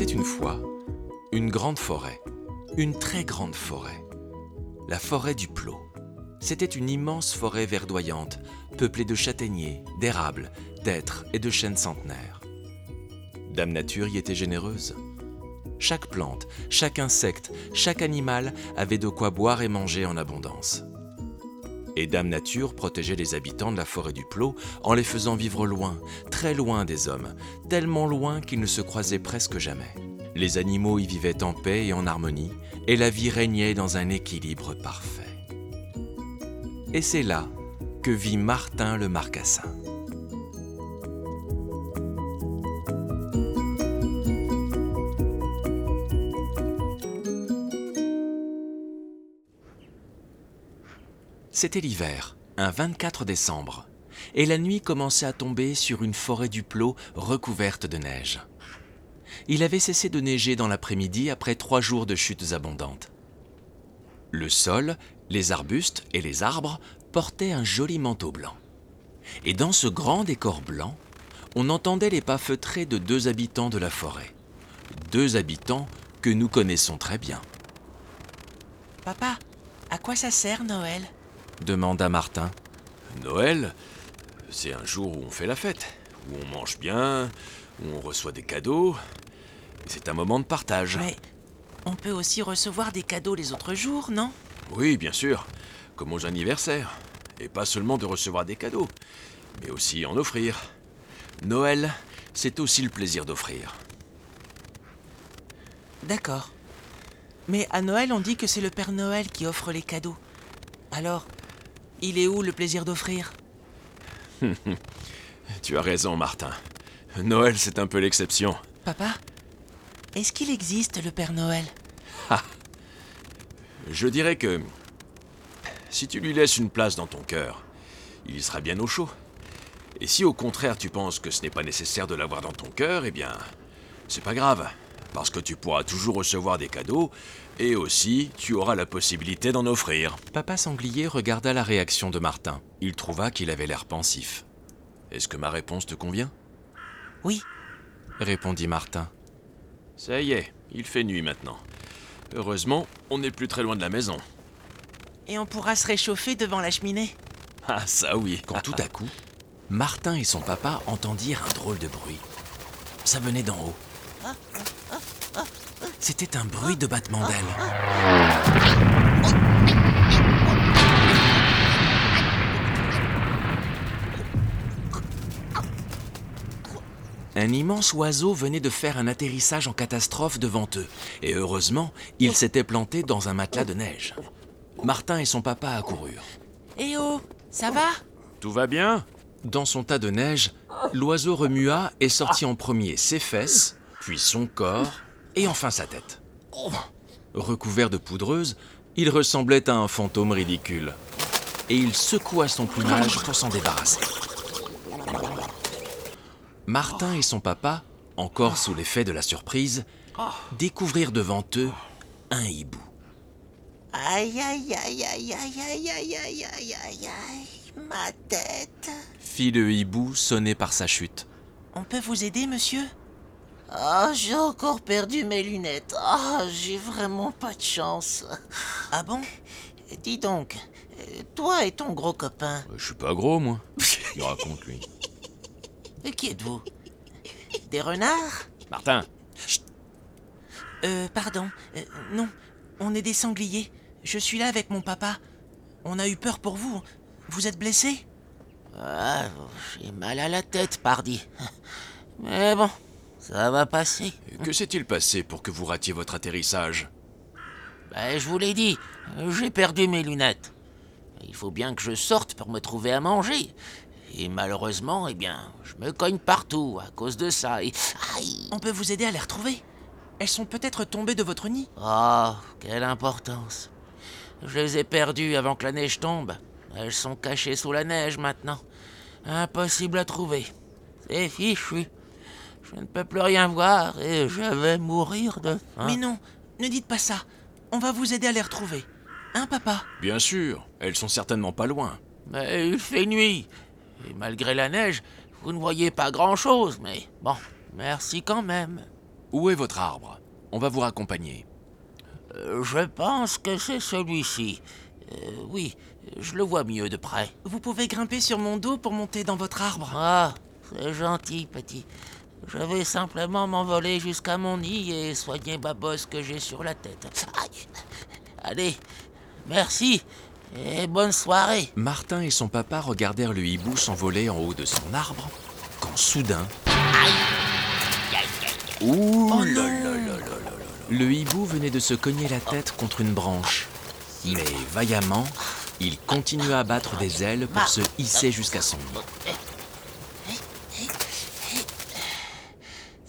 C'était une fois une grande forêt, une très grande forêt, la forêt du Plot. C'était une immense forêt verdoyante, peuplée de châtaigniers, d'érables, d'êtres et de chênes centenaires. Dame Nature y était généreuse. Chaque plante, chaque insecte, chaque animal avait de quoi boire et manger en abondance. Et Dame Nature protégeait les habitants de la forêt du Plot en les faisant vivre loin, très loin des hommes, tellement loin qu'ils ne se croisaient presque jamais. Les animaux y vivaient en paix et en harmonie, et la vie régnait dans un équilibre parfait. Et c'est là que vit Martin le Marcassin. C'était l'hiver, un 24 décembre, et la nuit commençait à tomber sur une forêt du Plot recouverte de neige. Il avait cessé de neiger dans l'après-midi après trois jours de chutes abondantes. Le sol, les arbustes et les arbres portaient un joli manteau blanc. Et dans ce grand décor blanc, on entendait les pas feutrés de deux habitants de la forêt. Deux habitants que nous connaissons très bien. Papa, à quoi ça sert Noël? Demanda Martin. Noël, c'est un jour où on fait la fête, où on mange bien, où on reçoit des cadeaux. C'est un moment de partage. Mais on peut aussi recevoir des cadeaux les autres jours, non? Oui, bien sûr, comme aux anniversaires. Et pas seulement de recevoir des cadeaux, mais aussi en offrir. Noël, c'est aussi le plaisir d'offrir. D'accord. Mais à Noël, on dit que c'est le Père Noël qui offre les cadeaux. Alors, il est où le plaisir d'offrir Tu as raison, Martin. Noël, c'est un peu l'exception. Papa, est-ce qu'il existe le Père Noël Je dirais que si tu lui laisses une place dans ton cœur, il y sera bien au chaud. Et si au contraire tu penses que ce n'est pas nécessaire de l'avoir dans ton cœur, eh bien, c'est pas grave, parce que tu pourras toujours recevoir des cadeaux, et aussi tu auras la possibilité d'en offrir. Papa Sanglier regarda la réaction de Martin. Il trouva qu'il avait l'air pensif. Est-ce que ma réponse te convient? Oui, Répondit Martin. Ça y est, il fait nuit maintenant. Heureusement, on n'est plus très loin de la maison. et on pourra se réchauffer devant la cheminée. Ah ça oui. Quand tout à coup, Martin et son papa entendirent un drôle de bruit. Ça venait d'en haut. C'était un bruit de battement d'ailes. Un immense oiseau venait de faire un atterrissage en catastrophe devant eux, et heureusement, il s'était planté dans un matelas de neige. Martin et son papa accoururent. Eh oh, ça va? Tout va bien? Dans son tas de neige, l'oiseau remua et sortit en premier ses fesses, puis son corps, et enfin sa tête. Recouvert de poudreuse, il ressemblait à un fantôme ridicule. Et il secoua son plumage pour s'en débarrasser. Martin et son papa, encore sous l'effet de la surprise, découvrirent devant eux un hibou. Aïe aïe aïe aïe aïe aïe aïe aïe aïe aïe aïe, ma tête. Fit le hibou sonné par sa chute. On peut vous aider, monsieur Ah, j'ai encore perdu mes lunettes. Ah, j'ai vraiment pas de chance. Ah bon? Dis donc, euh, toi et ton gros copain, Je suis pas gros, moi. Il raconte, lui. euh, qui êtes-vous? Des renards? Martin Euh, pardon. Euh, non, on est des sangliers. Je suis là avec mon papa. On a eu peur pour vous. Vous êtes blessé? Ah, j'ai mal à la tête, pardi. Mais bon, ça va passer. Que s'est-il passé pour que vous ratiez votre atterrissage Ben, je vous l'ai dit, j'ai perdu mes lunettes. Il faut bien que je sorte pour me trouver à manger. Et malheureusement, eh bien, je me cogne partout à cause de ça. Et... Aïe On peut vous aider à les retrouver. Elles sont peut-être tombées de votre nid. Oh, quelle importance. Je les ai perdues avant que la neige tombe. Elles sont cachées sous la neige maintenant. Impossible à trouver. C'est fichu. Je ne peux plus rien voir et je vais mourir de faim. Mais non, ne dites pas ça. On va vous aider à les retrouver. Hein, papa? Bien sûr, elles sont certainement pas loin. Mais il fait nuit. Et malgré la neige, vous ne voyez pas grand-chose. Mais bon, merci quand même. Où est votre arbre? On va vous raccompagner. Euh, Je pense que c'est celui-ci. Euh, oui, je le vois mieux de près. Vous pouvez grimper sur mon dos pour monter dans votre arbre. Ah, c'est gentil, petit. Je vais simplement m'envoler jusqu'à mon nid et soigner ma bosse que j'ai sur la tête. Aïe. Allez, merci et bonne soirée. Martin et son papa regardèrent le hibou s'envoler en haut de son arbre, quand soudain, Ouh là le hibou venait de se cogner la tête contre une branche. Mais vaillamment, il continua à battre des ailes pour se hisser jusqu'à son nid.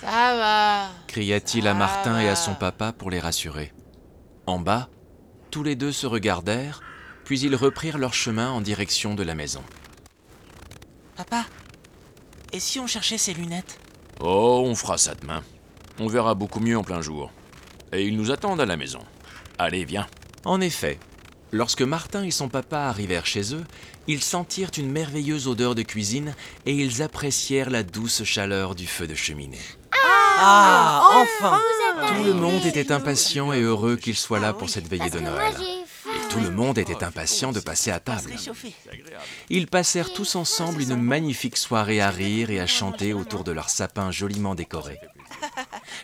Ça va. Cria-t-il à Martin et à son papa pour les rassurer. En bas, tous les deux se regardèrent, puis ils reprirent leur chemin en direction de la maison. Papa, et si on cherchait ces lunettes? Oh, on fera ça demain. On verra beaucoup mieux en plein jour. Et ils nous attendent à la maison. Allez, viens. En effet, lorsque Martin et son papa arrivèrent chez eux, ils sentirent une merveilleuse odeur de cuisine et ils apprécièrent la douce chaleur du feu de cheminée. Ah, enfin Tout le monde était impatient et heureux qu'il soit là pour cette veillée de Noël. Et tout le monde était impatient de passer à table. Ils passèrent tous ensemble une magnifique soirée à rire et à chanter autour de leur sapin joliment décoré.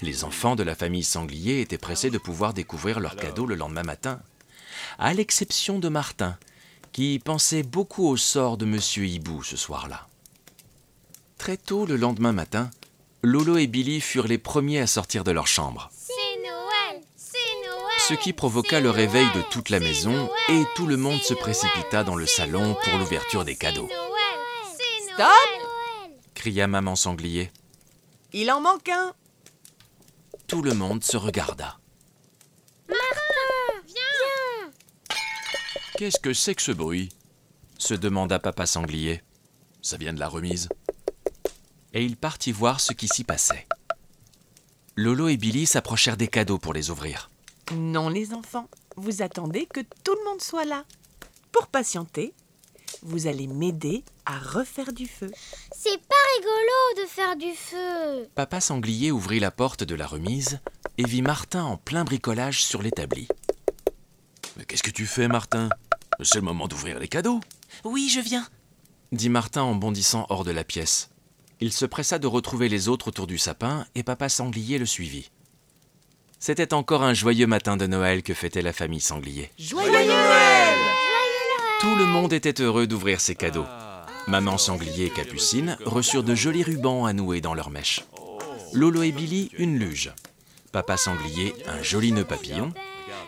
Les enfants de la famille Sanglier étaient pressés de pouvoir découvrir leurs cadeaux le lendemain matin, à l'exception de Martin, qui pensait beaucoup au sort de Monsieur Hibou ce soir-là. Très tôt le lendemain matin, Lolo et Billy furent les premiers à sortir de leur chambre, C'est Noël, c'est Noël. ce qui provoqua le réveil de toute la maison Noël, et tout le monde se précipita Noël, dans le salon pour l'ouverture des c'est cadeaux. Noël, c'est Stop Noël. cria maman sanglier. Il en manque un. Tout le monde se regarda. Viens. Qu'est-ce que c'est que ce bruit? se demanda papa sanglier, Ça vient de la remise. Et il partit voir ce qui s'y passait. Lolo et Billy s'approchèrent des cadeaux pour les ouvrir. Non, les enfants, vous attendez que tout le monde soit là. Pour patienter, vous allez m'aider à refaire du feu. C'est pas rigolo de faire du feu. Papa sanglier ouvrit la porte de la remise et vit Martin en plein bricolage sur l'établi. Mais qu'est-ce que tu fais, Martin? C'est le moment d'ouvrir les cadeaux. Oui, je viens. dit Martin en bondissant hors de la pièce. Il se pressa de retrouver les autres autour du sapin et papa sanglier le suivit. C'était encore un joyeux matin de Noël que fêtait la famille sanglier. Joyeux Noël Tout le monde était heureux d'ouvrir ses cadeaux. Maman sanglier et capucine reçurent de jolis rubans à nouer dans leurs mèches. Lolo et Billy, une luge. Papa sanglier, un joli nœud papillon.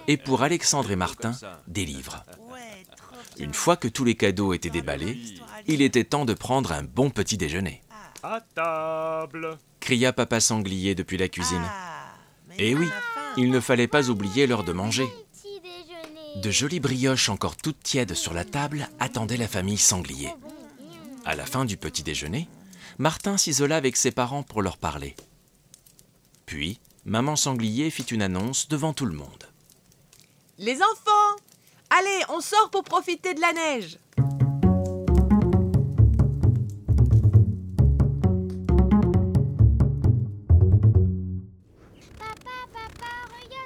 Et pour Alexandre et Martin, des livres. Une fois que tous les cadeaux étaient déballés, il était temps de prendre un bon petit déjeuner. À table Cria papa sanglier depuis la cuisine. Ah, Eh oui, il ne fallait pas oublier l'heure de manger. De jolies brioches encore toutes tièdes sur la table attendaient la famille sanglier. À la fin du petit déjeuner, Martin s'isola avec ses parents pour leur parler. Puis, maman sanglier fit une annonce devant tout le monde. Les enfants Allez, on sort pour profiter de la neige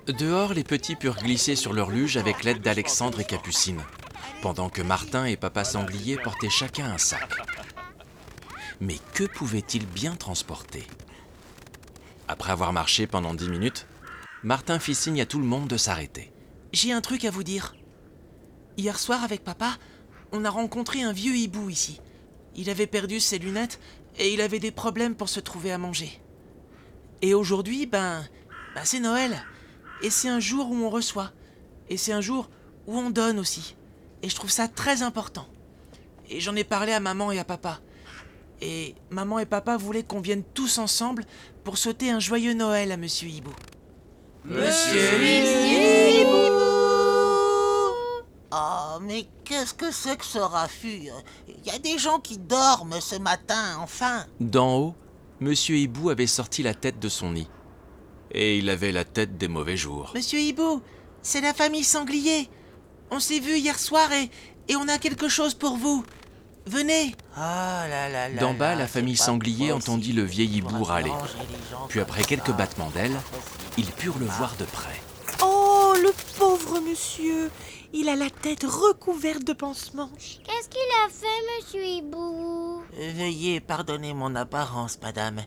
Dehors, les petits purent glisser sur leur luge avec l'aide d'Alexandre et Capucine, pendant que Martin et papa sanglier portaient chacun un sac. Mais que pouvaient-ils bien transporter? Après avoir marché pendant dix minutes, Martin fit signe à tout le monde de s'arrêter. J'ai un truc à vous dire. Hier soir, avec papa, on a rencontré un vieux hibou ici. Il avait perdu ses lunettes et il avait des problèmes pour se trouver à manger. Et aujourd'hui, ben, ben c'est Noël. Et c'est un jour où on reçoit. Et c'est un jour où on donne aussi. Et je trouve ça très important. Et j'en ai parlé à maman et à papa. Et maman et papa voulaient qu'on vienne tous ensemble pour souhaiter un joyeux Noël à Monsieur Hibou. Oh, mais qu'est-ce que c'est que ce raffut? Il y a des gens qui dorment ce matin, enfin. D'en haut, Monsieur Hibou avait sorti la tête de son nid. Et il avait la tête des mauvais jours. Monsieur Hibou, c'est la famille Sanglier. On s'est vu hier soir et, et on a quelque chose pour vous. Venez Ah là là là D'en bas, là, la famille sanglier entendit le vieil hibou râler. Puis après quelques ça, battements d'ailes, ils purent le voir de près. Oh, le pauvre monsieur Il a la tête recouverte de pansements. Qu'est-ce qu'il a fait, monsieur Hibou? Veuillez pardonner mon apparence, madame,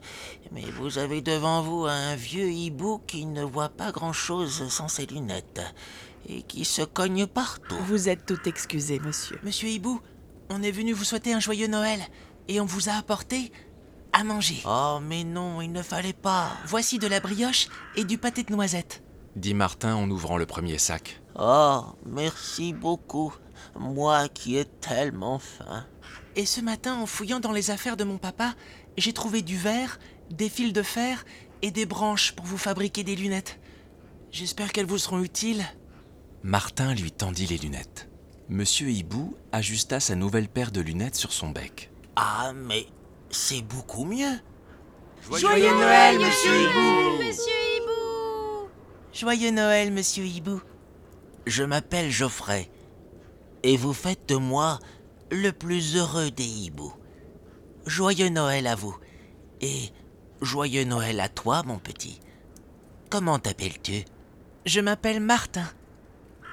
mais vous avez devant vous un vieux hibou qui ne voit pas grand-chose sans ses lunettes et qui se cogne partout. Vous êtes tout excusé, monsieur. Monsieur Hibou, on est venu vous souhaiter un joyeux Noël et on vous a apporté à manger. Oh, mais non, il ne fallait pas. Voici de la brioche et du pâté de noisettes. Dit Martin en ouvrant le premier sac. Oh, merci beaucoup, moi qui ai tellement faim. Et ce matin, en fouillant dans les affaires de mon papa, j'ai trouvé du verre, des fils de fer et des branches pour vous fabriquer des lunettes. J'espère qu'elles vous seront utiles. Martin lui tendit les lunettes. Monsieur Hibou ajusta sa nouvelle paire de lunettes sur son bec. Ah, mais c'est beaucoup mieux. Joyeux Noël, monsieur Hibou Monsieur Hibou Joyeux Noël, monsieur Hibou. Je m'appelle Geoffrey, et vous faites de moi le plus heureux des hiboux. Joyeux Noël à vous, et joyeux Noël à toi, mon petit. Comment t'appelles-tu? Je m'appelle Martin.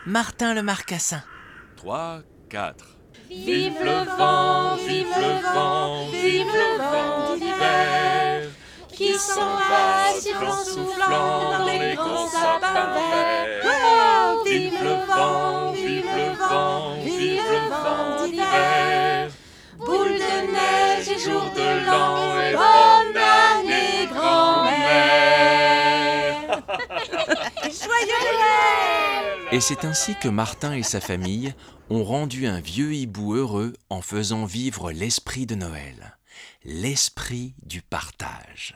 Martin le Marcassin. 3, 4. Vive le vent, vive le vent, vive le vent d'hiver qui s'en va sifflant, soufflant dans les grands sapins verts. Oh, vive le vent, vive le vent, vive le vent d'hiver. Boule de neige et jour de l'an et bonne année, grand-mère. Et c'est ainsi que Martin et sa famille ont rendu un vieux hibou heureux en faisant vivre l'esprit de Noël, l'esprit du partage.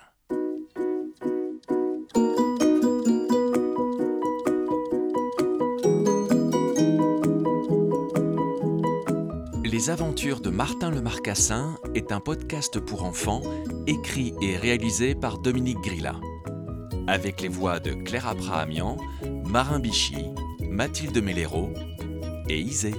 Les aventures de Martin le Marcassin est un podcast pour enfants écrit et réalisé par Dominique Grilla. Avec les voix de Claire Abrahamian, Marin Bichy, Mathilde Mellero et Isée.